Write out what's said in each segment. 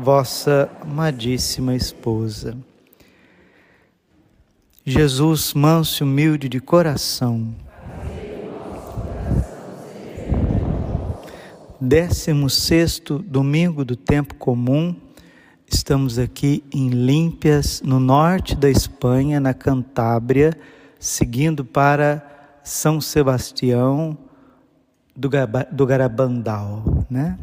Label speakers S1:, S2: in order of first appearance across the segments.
S1: vossa amadíssima esposa. Jesus, manso e humilde de coração, décimo sexto domingo do tempo comum, estamos aqui em Límpias, no norte da Espanha, na Cantábria, seguindo para São Sebastião do Garabandal, né?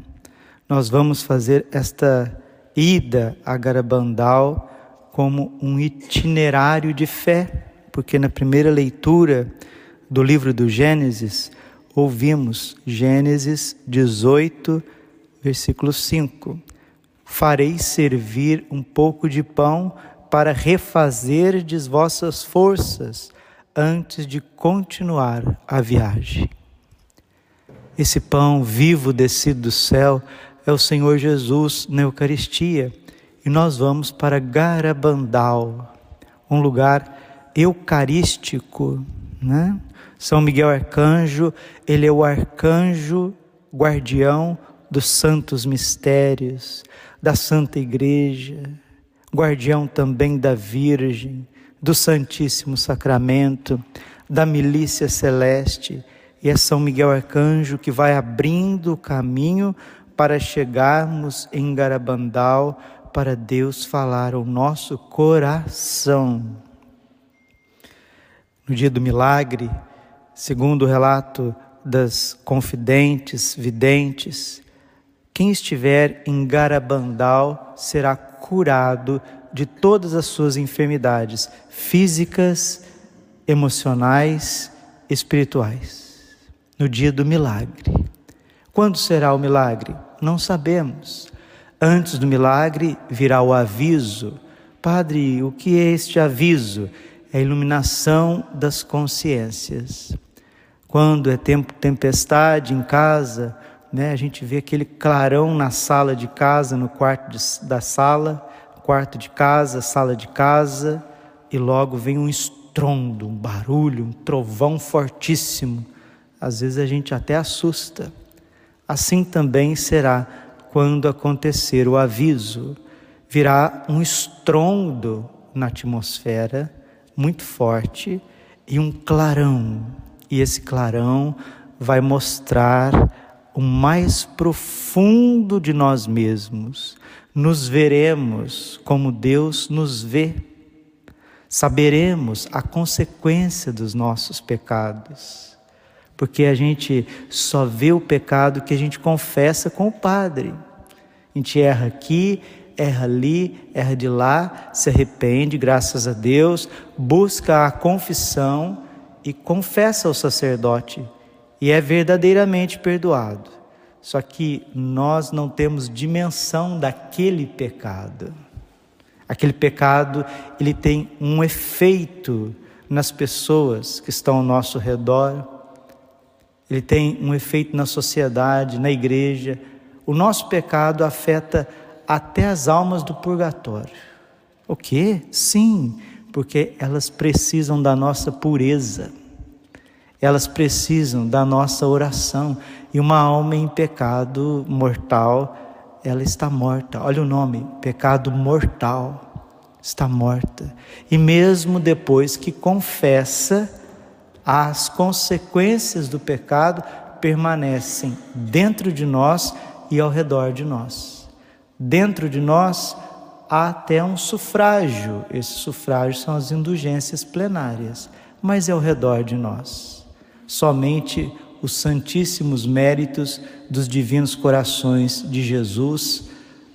S1: Nós vamos fazer esta ida a Garabandal como um itinerário de fé, porque na primeira leitura do livro do Gênesis, ouvimos Gênesis 18, versículo 5. Farei servir um pouco de pão para refazerdes vossas forças antes de continuar a viagem. Esse pão vivo descido do céu é o Senhor Jesus na Eucaristia. E nós vamos para Garabandal, um lugar eucarístico, né? São Miguel Arcanjo, ele é o arcanjo guardião dos santos mistérios, da Santa Igreja, guardião também da Virgem, do Santíssimo Sacramento, da milícia celeste. E é São Miguel Arcanjo que vai abrindo o caminho para chegarmos em Garabandal para Deus falar ao nosso coração. No dia do milagre, segundo o relato das confidentes, videntes, quem estiver em Garabandal será curado de todas as suas enfermidades físicas, emocionais, espirituais. No dia do milagre. Quando será o milagre? Não sabemos. Antes do milagre virá o aviso. Padre, o que é este aviso? É a iluminação das consciências. Quando é tempo tempestade em casa, né, a gente vê aquele clarão na sala de casa, no quarto de, da sala, quarto de casa, sala de casa, e logo vem um estrondo, um barulho, um trovão fortíssimo. Às vezes a gente até assusta. Assim também será quando acontecer o aviso. Virá um estrondo na atmosfera muito forte e um clarão. E esse clarão vai mostrar o mais profundo de nós mesmos. Nos veremos como Deus nos vê. Saberemos a consequência dos nossos pecados porque a gente só vê o pecado que a gente confessa com o Padre. A gente erra aqui, erra ali, erra de lá, se arrepende, graças a Deus, busca a confissão e confessa ao sacerdote e é verdadeiramente perdoado. Só que nós não temos dimensão daquele pecado. Aquele pecado, ele tem um efeito nas pessoas que estão ao nosso redor ele tem um efeito na sociedade, na igreja. O nosso pecado afeta até as almas do purgatório. O quê? Sim, porque elas precisam da nossa pureza. Elas precisam da nossa oração. E uma alma em pecado mortal, ela está morta. Olha o nome: pecado mortal. Está morta. E mesmo depois que confessa, as consequências do pecado permanecem dentro de nós e ao redor de nós. Dentro de nós há até um sufrágio, esse sufrágio são as indulgências plenárias, mas é ao redor de nós. Somente os santíssimos méritos dos divinos corações de Jesus,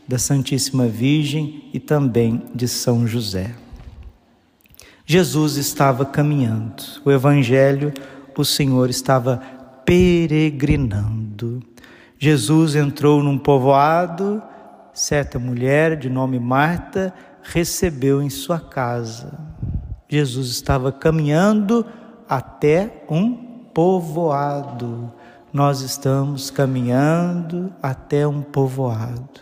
S1: da Santíssima Virgem e também de São José. Jesus estava caminhando, o Evangelho, o Senhor estava peregrinando. Jesus entrou num povoado certa mulher de nome Marta recebeu em sua casa. Jesus estava caminhando até um povoado. Nós estamos caminhando até um povoado.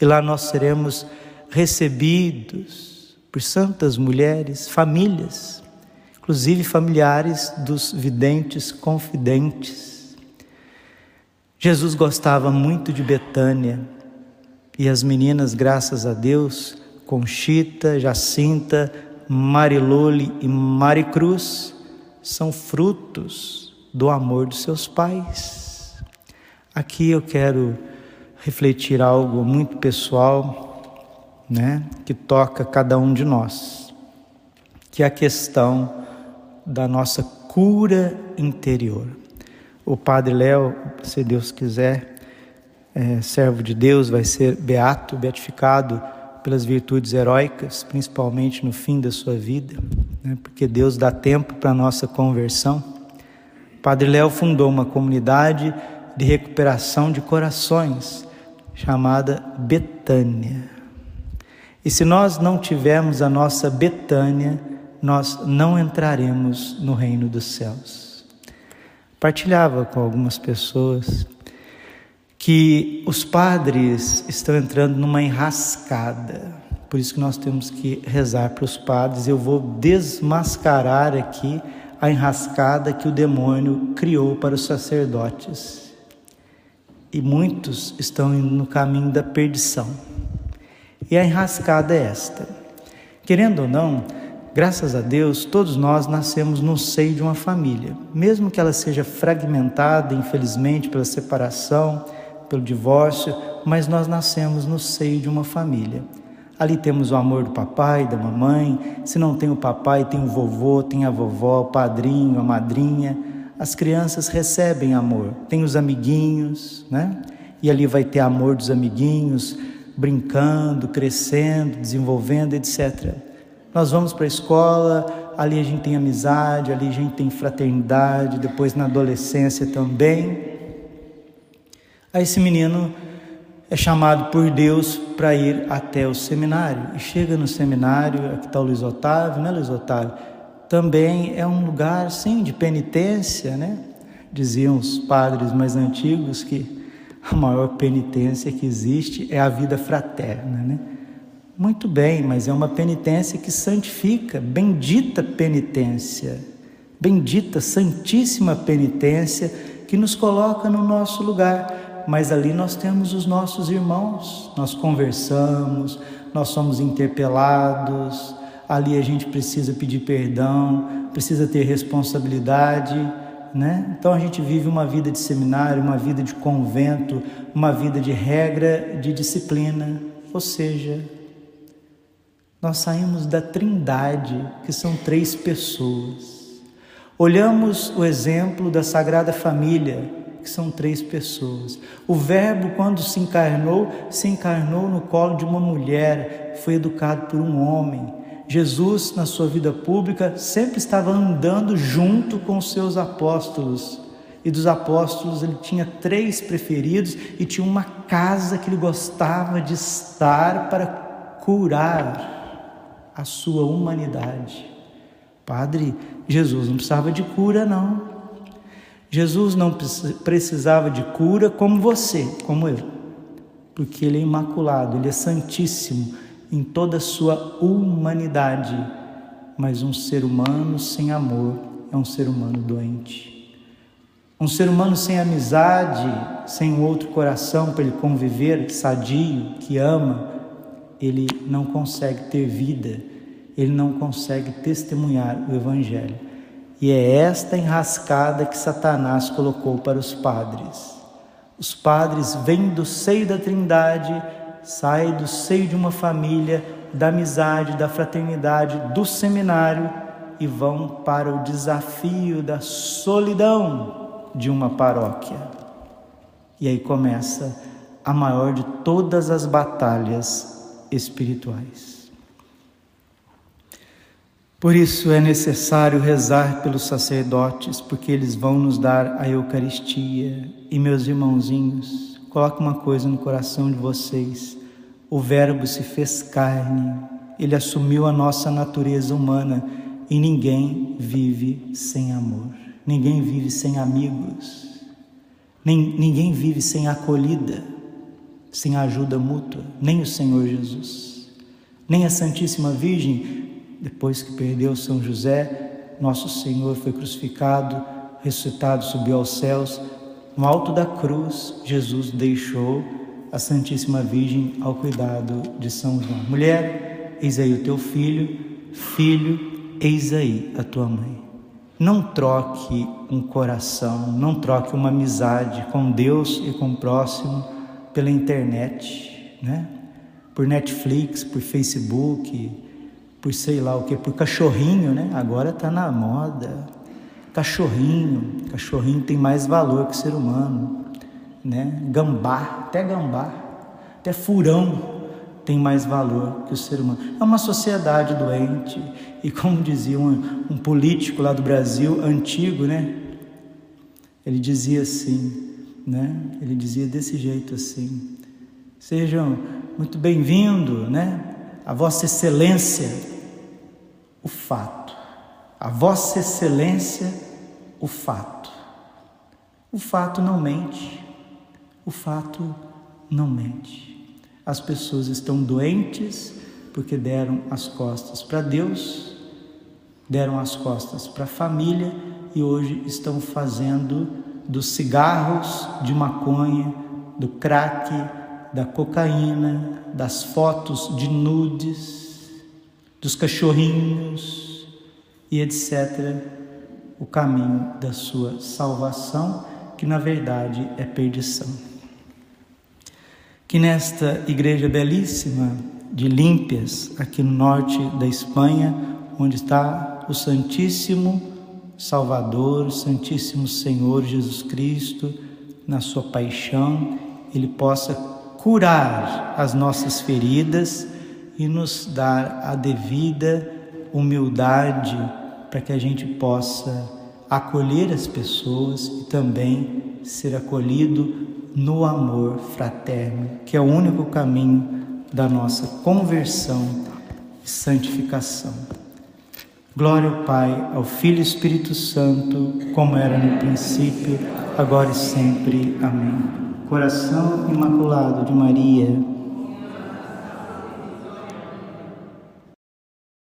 S1: E lá nós seremos recebidos por santas mulheres, famílias, inclusive familiares dos videntes confidentes. Jesus gostava muito de Betânia e as meninas, graças a Deus, Conchita, Jacinta, Marilole e Maricruz são frutos do amor dos seus pais. Aqui eu quero refletir algo muito pessoal, né, que toca cada um de nós, que é a questão da nossa cura interior. O Padre Léo, se Deus quiser, é, servo de Deus, vai ser beato, beatificado pelas virtudes heróicas, principalmente no fim da sua vida, né, porque Deus dá tempo para a nossa conversão. O Padre Léo fundou uma comunidade de recuperação de corações chamada Betânia. E se nós não tivermos a nossa Betânia, nós não entraremos no reino dos céus. Partilhava com algumas pessoas que os padres estão entrando numa enrascada. Por isso que nós temos que rezar para os padres. Eu vou desmascarar aqui a enrascada que o demônio criou para os sacerdotes. E muitos estão indo no caminho da perdição. E a enrascada é esta: querendo ou não, Graças a Deus, todos nós nascemos no seio de uma família, mesmo que ela seja fragmentada, infelizmente, pela separação, pelo divórcio, mas nós nascemos no seio de uma família. Ali temos o amor do papai, da mamãe. Se não tem o papai, tem o vovô, tem a vovó, o padrinho, a madrinha. As crianças recebem amor. Tem os amiguinhos, né? E ali vai ter amor dos amiguinhos, brincando, crescendo, desenvolvendo, etc. Nós vamos para a escola, ali a gente tem amizade, ali a gente tem fraternidade, depois na adolescência também. Aí esse menino é chamado por Deus para ir até o seminário. E chega no seminário, aqui está o Luiz Otávio, né, Luiz Otávio? Também é um lugar, sim, de penitência, né? Diziam os padres mais antigos que a maior penitência que existe é a vida fraterna, né? Muito bem, mas é uma penitência que santifica, bendita penitência, bendita, santíssima penitência que nos coloca no nosso lugar. Mas ali nós temos os nossos irmãos, nós conversamos, nós somos interpelados, ali a gente precisa pedir perdão, precisa ter responsabilidade. Né? Então a gente vive uma vida de seminário, uma vida de convento, uma vida de regra, de disciplina, ou seja, nós saímos da trindade, que são três pessoas. Olhamos o exemplo da Sagrada Família, que são três pessoas. O Verbo, quando se encarnou, se encarnou no colo de uma mulher, foi educado por um homem. Jesus, na sua vida pública, sempre estava andando junto com os seus apóstolos. E dos apóstolos ele tinha três preferidos e tinha uma casa que ele gostava de estar para curar a sua humanidade. Padre, Jesus não precisava de cura, não. Jesus não precisava de cura como você, como eu, porque Ele é imaculado, Ele é santíssimo em toda a sua humanidade. Mas um ser humano sem amor é um ser humano doente. Um ser humano sem amizade, sem um outro coração para ele conviver, sadio, que ama, ele não consegue ter vida, ele não consegue testemunhar o Evangelho. E é esta enrascada que Satanás colocou para os padres. Os padres vêm do seio da Trindade, saem do seio de uma família, da amizade, da fraternidade, do seminário e vão para o desafio da solidão de uma paróquia. E aí começa a maior de todas as batalhas espirituais. Por isso é necessário rezar pelos sacerdotes, porque eles vão nos dar a Eucaristia. E meus irmãozinhos, coloque uma coisa no coração de vocês: o Verbo se fez carne, ele assumiu a nossa natureza humana. E ninguém vive sem amor, ninguém vive sem amigos, nem, ninguém vive sem acolhida, sem ajuda mútua, nem o Senhor Jesus, nem a Santíssima Virgem, depois que perdeu São José, nosso Senhor foi crucificado, ressuscitado, subiu aos céus. No alto da cruz, Jesus deixou a Santíssima Virgem ao cuidado de São João. Mulher, eis aí o teu filho, filho, eis aí a tua mãe. Não troque um coração, não troque uma amizade com Deus e com o próximo pela internet, né? Por Netflix, por Facebook, por sei lá o que, por cachorrinho, né? Agora está na moda. Cachorrinho, cachorrinho tem mais valor que ser humano né? Gambá, até gambá, até furão tem mais valor que o ser humano. É uma sociedade doente. E como dizia um, um político lá do Brasil, antigo, né? Ele dizia assim, né? Ele dizia desse jeito assim: Sejam muito bem-vindos, né? A Vossa Excelência, o fato. A Vossa Excelência, o fato. O fato não mente. O fato não mente. As pessoas estão doentes porque deram as costas para Deus, deram as costas para a família e hoje estão fazendo dos cigarros de maconha, do crack, da cocaína, das fotos de nudes, dos cachorrinhos e etc., o caminho da sua salvação, que na verdade é perdição que nesta igreja belíssima de Límpias, aqui no norte da Espanha, onde está o Santíssimo Salvador, Santíssimo Senhor Jesus Cristo, na sua paixão, ele possa curar as nossas feridas e nos dar a devida humildade para que a gente possa acolher as pessoas e também ser acolhido no amor fraterno, que é o único caminho da nossa conversão e santificação. Glória ao Pai, ao Filho e Espírito Santo, como era no princípio, agora e sempre. Amém. Coração Imaculado de Maria,